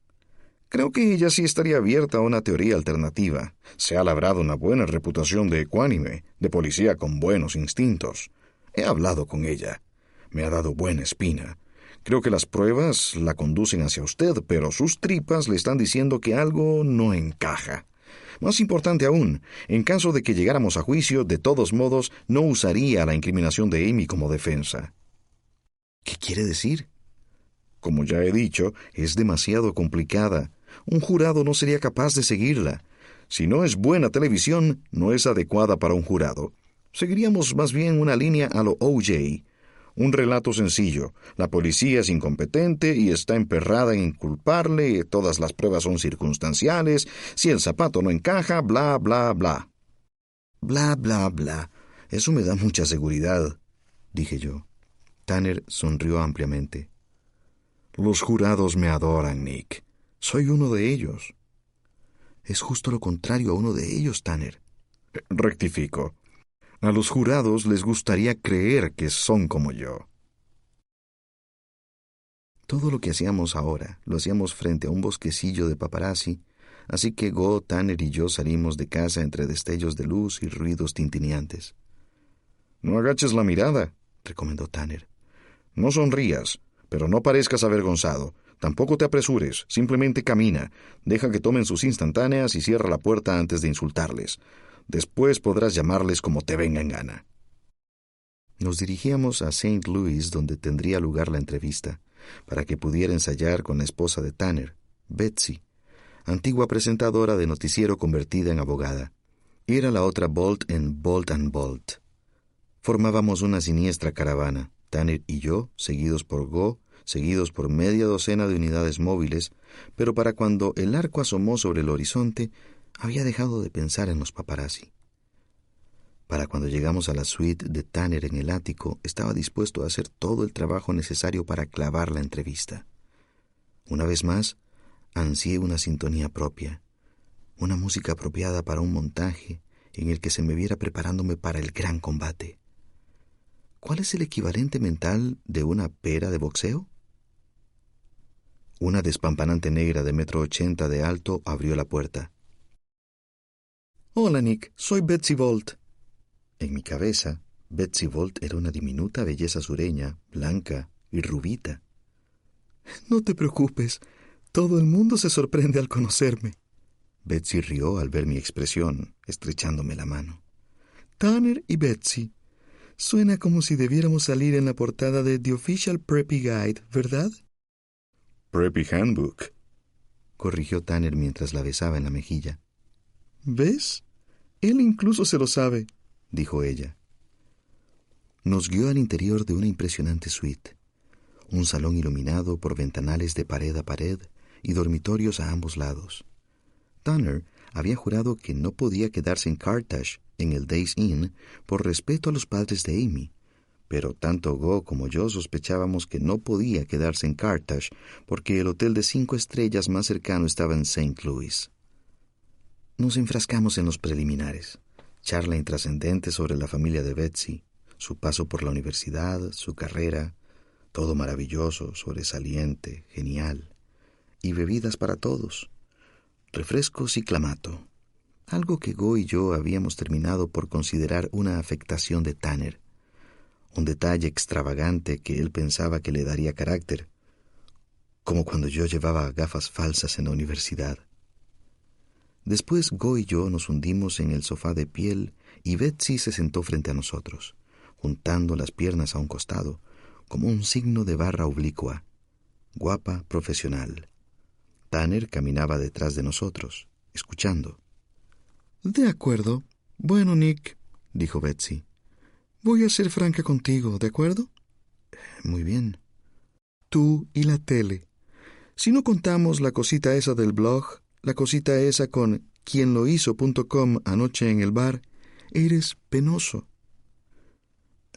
Creo que ella sí estaría abierta a una teoría alternativa. Se ha labrado una buena reputación de ecuánime, de policía con buenos instintos. He hablado con ella. Me ha dado buena espina. Creo que las pruebas la conducen hacia usted, pero sus tripas le están diciendo que algo no encaja. Más importante aún, en caso de que llegáramos a juicio, de todos modos, no usaría la incriminación de Amy como defensa. ¿Qué quiere decir? Como ya he dicho, es demasiado complicada. Un jurado no sería capaz de seguirla. Si no es buena televisión, no es adecuada para un jurado. Seguiríamos más bien una línea a lo OJ, un relato sencillo. La policía es incompetente y está emperrada en inculparle, todas las pruebas son circunstanciales, si el zapato no encaja, bla, bla, bla. Bla, bla, bla. Eso me da mucha seguridad, dije yo. Tanner sonrió ampliamente. Los jurados me adoran, Nick. Soy uno de ellos. Es justo lo contrario a uno de ellos, Tanner. Rectifico. A los jurados les gustaría creer que son como yo. Todo lo que hacíamos ahora lo hacíamos frente a un bosquecillo de paparazzi, así que Go, Tanner y yo salimos de casa entre destellos de luz y ruidos tintineantes. No agaches la mirada, recomendó Tanner. No sonrías, pero no parezcas avergonzado. Tampoco te apresures, simplemente camina, deja que tomen sus instantáneas y cierra la puerta antes de insultarles. Después podrás llamarles como te venga en gana. Nos dirigíamos a St. Louis, donde tendría lugar la entrevista, para que pudiera ensayar con la esposa de Tanner, Betsy, antigua presentadora de noticiero convertida en abogada. Era la otra Bolt en Bolt and Bolt. Formábamos una siniestra caravana, Tanner y yo, seguidos por Go, seguidos por media docena de unidades móviles, pero para cuando el arco asomó sobre el horizonte, había dejado de pensar en los paparazzi. Para cuando llegamos a la suite de Tanner en el ático, estaba dispuesto a hacer todo el trabajo necesario para clavar la entrevista. Una vez más, ansié una sintonía propia, una música apropiada para un montaje en el que se me viera preparándome para el gran combate. ¿Cuál es el equivalente mental de una pera de boxeo? Una despampanante negra de metro ochenta de alto abrió la puerta. Hola, Nick. Soy Betsy Volt. En mi cabeza, Betsy Volt era una diminuta belleza sureña, blanca y rubita. No te preocupes. Todo el mundo se sorprende al conocerme. Betsy rió al ver mi expresión, estrechándome la mano. Tanner y Betsy. Suena como si debiéramos salir en la portada de The Official Preppy Guide, ¿verdad? Preppy Handbook, corrigió Tanner mientras la besaba en la mejilla. ¿Ves? Él incluso se lo sabe, dijo ella. Nos guió al interior de una impresionante suite, un salón iluminado por ventanales de pared a pared y dormitorios a ambos lados. Tanner había jurado que no podía quedarse en Carthage, en el Days Inn, por respeto a los padres de Amy, pero tanto Go como yo sospechábamos que no podía quedarse en Carthage porque el hotel de cinco estrellas más cercano estaba en St. Louis. Nos enfrascamos en los preliminares, charla intrascendente sobre la familia de Betsy, su paso por la universidad, su carrera, todo maravilloso, sobresaliente, genial, y bebidas para todos, refrescos y clamato, algo que Go y yo habíamos terminado por considerar una afectación de Tanner, un detalle extravagante que él pensaba que le daría carácter, como cuando yo llevaba gafas falsas en la universidad. Después Go y yo nos hundimos en el sofá de piel y Betsy se sentó frente a nosotros, juntando las piernas a un costado, como un signo de barra oblicua. Guapa, profesional. Tanner caminaba detrás de nosotros, escuchando. De acuerdo. Bueno, Nick, dijo Betsy. Voy a ser franca contigo, ¿de acuerdo? Muy bien. Tú y la tele. Si no contamos la cosita esa del blog, la cosita esa con quienlohizo.com anoche en el bar, eres penoso.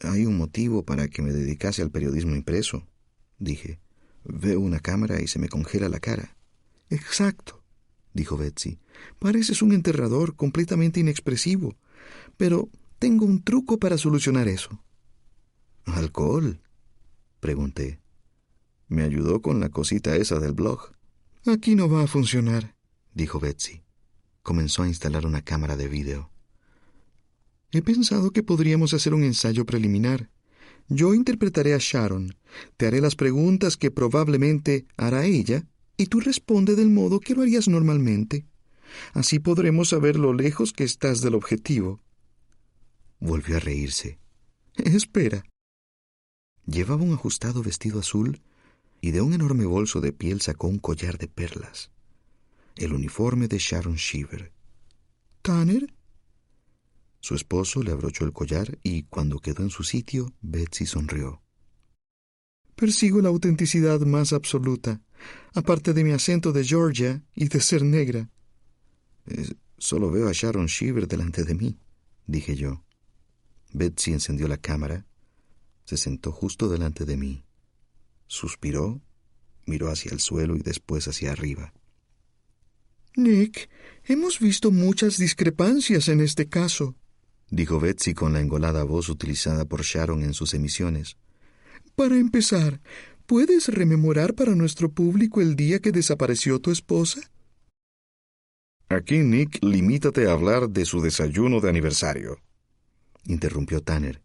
Hay un motivo para que me dedicase al periodismo impreso, dije. Veo una cámara y se me congela la cara. Exacto, dijo Betsy. Pareces un enterrador completamente inexpresivo. Pero tengo un truco para solucionar eso. ¿Alcohol? pregunté. Me ayudó con la cosita esa del blog. Aquí no va a funcionar dijo Betsy. Comenzó a instalar una cámara de vídeo. He pensado que podríamos hacer un ensayo preliminar. Yo interpretaré a Sharon, te haré las preguntas que probablemente hará ella, y tú responde del modo que lo harías normalmente. Así podremos saber lo lejos que estás del objetivo. Volvió a reírse. Espera. Llevaba un ajustado vestido azul y de un enorme bolso de piel sacó un collar de perlas el uniforme de Sharon Shiver. ¿Tanner? Su esposo le abrochó el collar y cuando quedó en su sitio, Betsy sonrió. Persigo la autenticidad más absoluta, aparte de mi acento de Georgia y de ser negra. solo veo a Sharon Shiver delante de mí, dije yo. Betsy encendió la cámara, se sentó justo delante de mí, suspiró, miró hacia el suelo y después hacia arriba. Nick, hemos visto muchas discrepancias en este caso, dijo Betsy con la engolada voz utilizada por Sharon en sus emisiones. Para empezar, ¿puedes rememorar para nuestro público el día que desapareció tu esposa? Aquí, Nick, limítate a hablar de su desayuno de aniversario, interrumpió Tanner.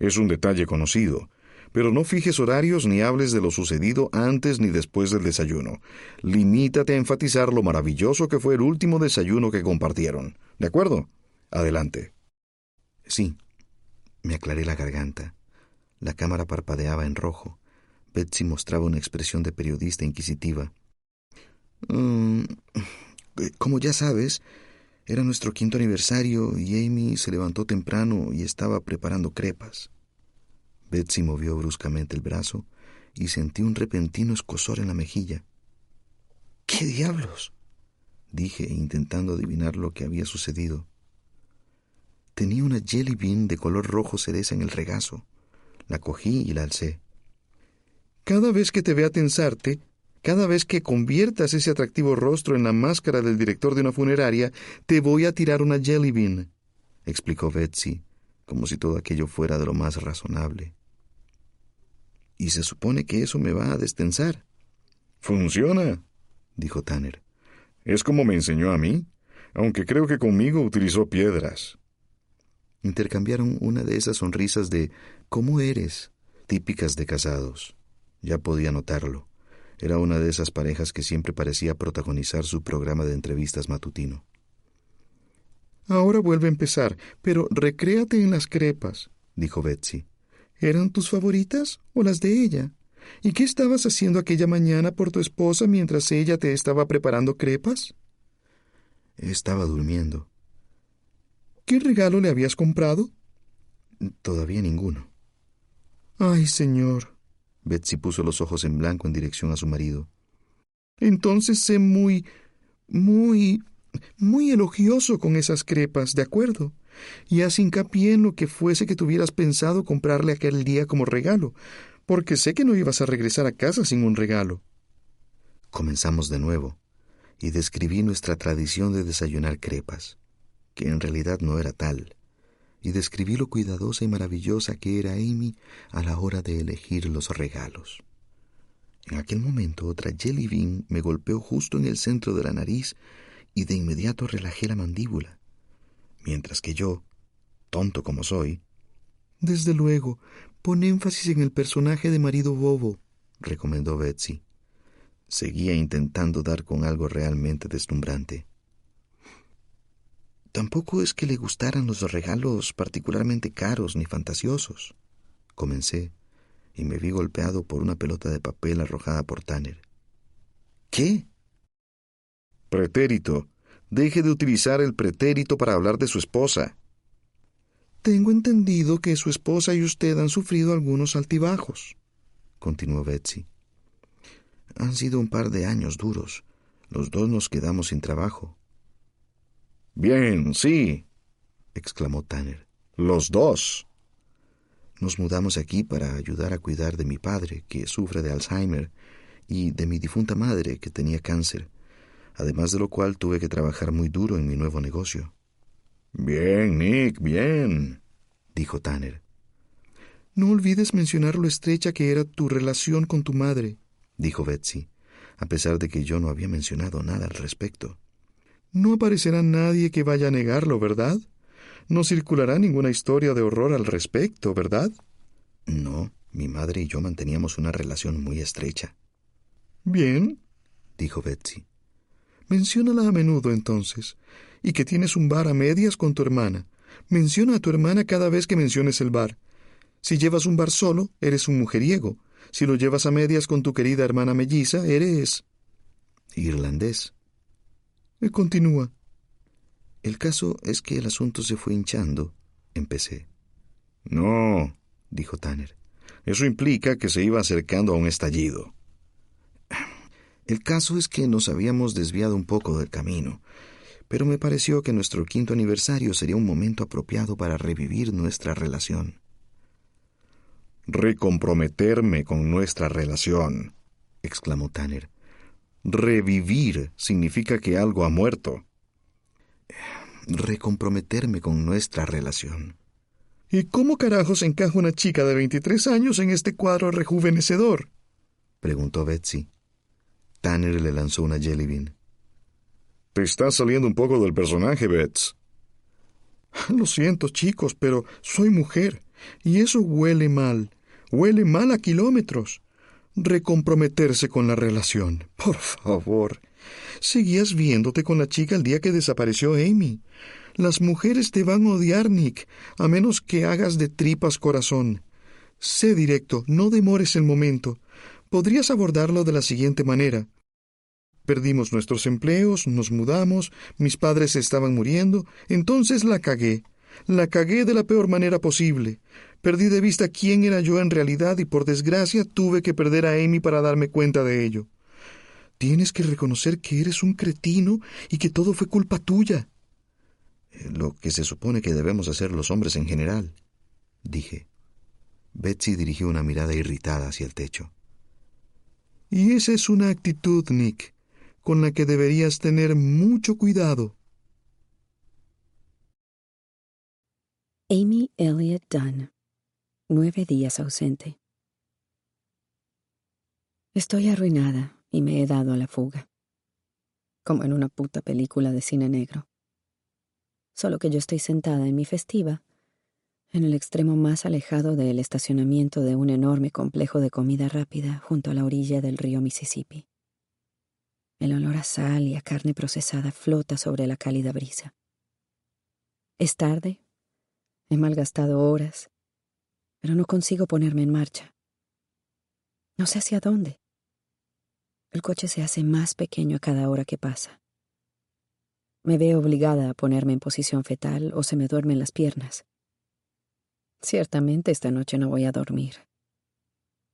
Es un detalle conocido, pero no fijes horarios ni hables de lo sucedido antes ni después del desayuno. Limítate a enfatizar lo maravilloso que fue el último desayuno que compartieron. ¿De acuerdo? Adelante. Sí. Me aclaré la garganta. La cámara parpadeaba en rojo. Betsy mostraba una expresión de periodista inquisitiva. Mm, como ya sabes, era nuestro quinto aniversario y Amy se levantó temprano y estaba preparando crepas. Betsy movió bruscamente el brazo y sentí un repentino escosor en la mejilla. ¿Qué diablos? dije, intentando adivinar lo que había sucedido. Tenía una jelly bean de color rojo cereza en el regazo. La cogí y la alcé. Cada vez que te vea tensarte, cada vez que conviertas ese atractivo rostro en la máscara del director de una funeraria, te voy a tirar una jelly bean, explicó Betsy, como si todo aquello fuera de lo más razonable y se supone que eso me va a destensar. Funciona, dijo Tanner. Es como me enseñó a mí, aunque creo que conmigo utilizó piedras. Intercambiaron una de esas sonrisas de ¿cómo eres? típicas de casados. Ya podía notarlo. Era una de esas parejas que siempre parecía protagonizar su programa de entrevistas matutino. Ahora vuelve a empezar, pero recréate en las crepas, dijo Betsy. ¿Eran tus favoritas o las de ella? ¿Y qué estabas haciendo aquella mañana por tu esposa mientras ella te estaba preparando crepas? Estaba durmiendo. ¿Qué regalo le habías comprado? Todavía ninguno. Ay, señor. Betsy puso los ojos en blanco en dirección a su marido. Entonces sé muy, muy, muy elogioso con esas crepas, ¿de acuerdo? Y haz hincapié en lo que fuese que tuvieras pensado comprarle aquel día como regalo, porque sé que no ibas a regresar a casa sin un regalo. Comenzamos de nuevo, y describí nuestra tradición de desayunar crepas, que en realidad no era tal, y describí lo cuidadosa y maravillosa que era Amy a la hora de elegir los regalos. En aquel momento otra jelly bean me golpeó justo en el centro de la nariz y de inmediato relajé la mandíbula, mientras que yo, tonto como soy, desde luego, pon énfasis en el personaje de marido bobo, recomendó Betsy. Seguía intentando dar con algo realmente deslumbrante. Tampoco es que le gustaran los regalos particularmente caros ni fantasiosos. Comencé y me vi golpeado por una pelota de papel arrojada por Tanner. ¿Qué? Pretérito. Deje de utilizar el pretérito para hablar de su esposa. Tengo entendido que su esposa y usted han sufrido algunos altibajos, continuó Betsy. Han sido un par de años duros. Los dos nos quedamos sin trabajo. Bien, sí, exclamó Tanner. Los dos. Nos mudamos aquí para ayudar a cuidar de mi padre, que sufre de Alzheimer, y de mi difunta madre, que tenía cáncer, además de lo cual tuve que trabajar muy duro en mi nuevo negocio. Bien, Nick, bien, dijo Tanner. No olvides mencionar lo estrecha que era tu relación con tu madre, dijo Betsy, a pesar de que yo no había mencionado nada al respecto. No aparecerá nadie que vaya a negarlo, ¿verdad? No circulará ninguna historia de horror al respecto, ¿verdad? No, mi madre y yo manteníamos una relación muy estrecha. Bien, dijo Betsy. Menciónala a menudo entonces, y que tienes un bar a medias con tu hermana. Menciona a tu hermana cada vez que menciones el bar. Si llevas un bar solo, eres un mujeriego. Si lo llevas a medias con tu querida hermana melliza, eres... irlandés. Continúa. El caso es que el asunto se fue hinchando. Empecé. No, dijo Tanner. Eso implica que se iba acercando a un estallido. El caso es que nos habíamos desviado un poco del camino, pero me pareció que nuestro quinto aniversario sería un momento apropiado para revivir nuestra relación. Recomprometerme con nuestra relación, exclamó Tanner. Revivir significa que algo ha muerto recomprometerme con nuestra relación. ¿Y cómo carajos encaja una chica de veintitrés años en este cuadro rejuvenecedor? preguntó Betsy. Tanner le lanzó una jelly bean. Te estás saliendo un poco del personaje, Bets. Lo siento, chicos, pero soy mujer, y eso huele mal. Huele mal a kilómetros. Recomprometerse con la relación. Por favor. Seguías viéndote con la chica el día que desapareció Amy. Las mujeres te van a odiar, Nick, a menos que hagas de tripas corazón. Sé directo, no demores el momento. Podrías abordarlo de la siguiente manera. Perdimos nuestros empleos, nos mudamos, mis padres estaban muriendo, entonces la cagué. La cagué de la peor manera posible. Perdí de vista quién era yo en realidad y por desgracia tuve que perder a Amy para darme cuenta de ello. Tienes que reconocer que eres un cretino y que todo fue culpa tuya. Eh, lo que se supone que debemos hacer los hombres en general, dije. Betsy dirigió una mirada irritada hacia el techo. Y esa es una actitud, Nick, con la que deberías tener mucho cuidado. Amy Elliott Dunn. Nueve días ausente. Estoy arruinada, y me he dado a la fuga. Como en una puta película de cine negro. Solo que yo estoy sentada en mi festiva, en el extremo más alejado del estacionamiento de un enorme complejo de comida rápida junto a la orilla del río Mississippi. El olor a sal y a carne procesada flota sobre la cálida brisa. Es tarde, he malgastado horas, pero no consigo ponerme en marcha. No sé hacia dónde. El coche se hace más pequeño a cada hora que pasa. Me veo obligada a ponerme en posición fetal o se me duermen las piernas. Ciertamente esta noche no voy a dormir.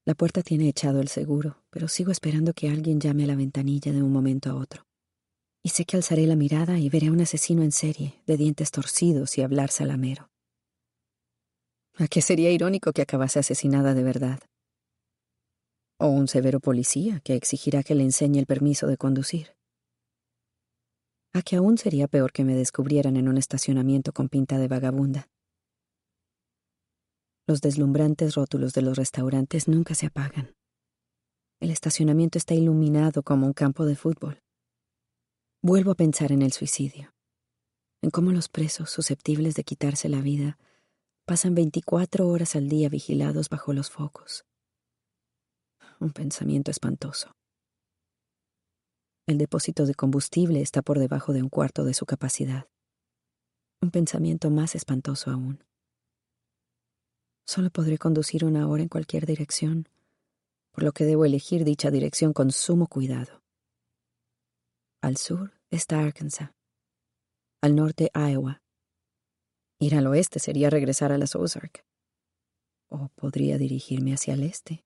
La puerta tiene echado el seguro, pero sigo esperando que alguien llame a la ventanilla de un momento a otro. Y sé que alzaré la mirada y veré a un asesino en serie, de dientes torcidos y hablar salamero. ¿A qué sería irónico que acabase asesinada de verdad? O un severo policía que exigirá que le enseñe el permiso de conducir. A que aún sería peor que me descubrieran en un estacionamiento con pinta de vagabunda. Los deslumbrantes rótulos de los restaurantes nunca se apagan. El estacionamiento está iluminado como un campo de fútbol. Vuelvo a pensar en el suicidio, en cómo los presos susceptibles de quitarse la vida pasan 24 horas al día vigilados bajo los focos. Un pensamiento espantoso. El depósito de combustible está por debajo de un cuarto de su capacidad. Un pensamiento más espantoso aún. Solo podré conducir una hora en cualquier dirección, por lo que debo elegir dicha dirección con sumo cuidado. Al sur está Arkansas. Al norte, Iowa. Ir al oeste sería regresar a las Ozark. O podría dirigirme hacia el este,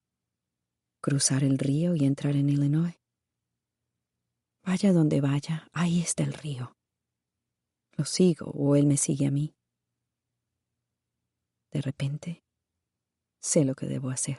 cruzar el río y entrar en Illinois. Vaya donde vaya, ahí está el río. Lo sigo o él me sigue a mí. De repente, sé lo que debo hacer.